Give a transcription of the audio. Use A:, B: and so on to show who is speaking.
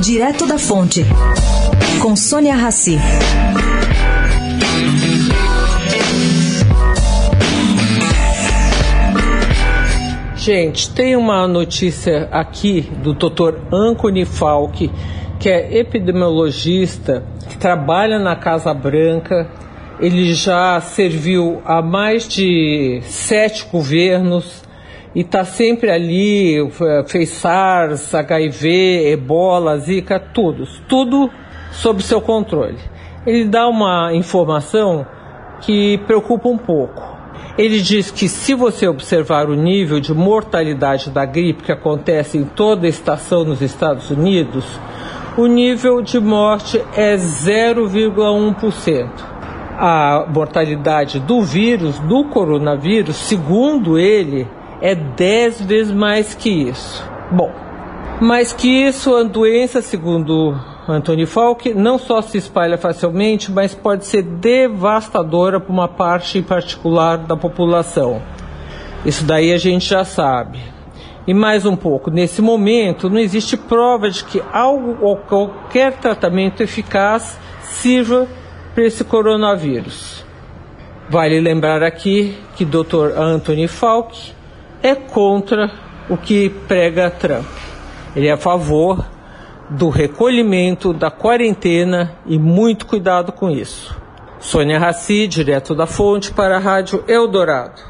A: Direto da Fonte, com Sônia Rassi.
B: Gente, tem uma notícia aqui do Dr. Anthony Falk, que é epidemiologista, que trabalha na Casa Branca. Ele já serviu a mais de sete governos e está sempre ali, fez SARS, HIV, Ebola, Zika, tudo, tudo sob seu controle. Ele dá uma informação que preocupa um pouco. Ele diz que se você observar o nível de mortalidade da gripe que acontece em toda a estação nos Estados Unidos, o nível de morte é 0,1%. A mortalidade do vírus, do coronavírus, segundo ele, é 10 vezes mais que isso. Bom, mais que isso, a doença, segundo Anthony Falk, não só se espalha facilmente, mas pode ser devastadora para uma parte em particular da população. Isso daí a gente já sabe. E mais um pouco, nesse momento não existe prova de que algo ou qualquer tratamento eficaz sirva para esse coronavírus. Vale lembrar aqui que Dr. Anthony Falk é contra o que prega Trump. Ele é a favor do recolhimento, da quarentena e muito cuidado com isso. Sônia Raci, direto da fonte para a Rádio Eldorado.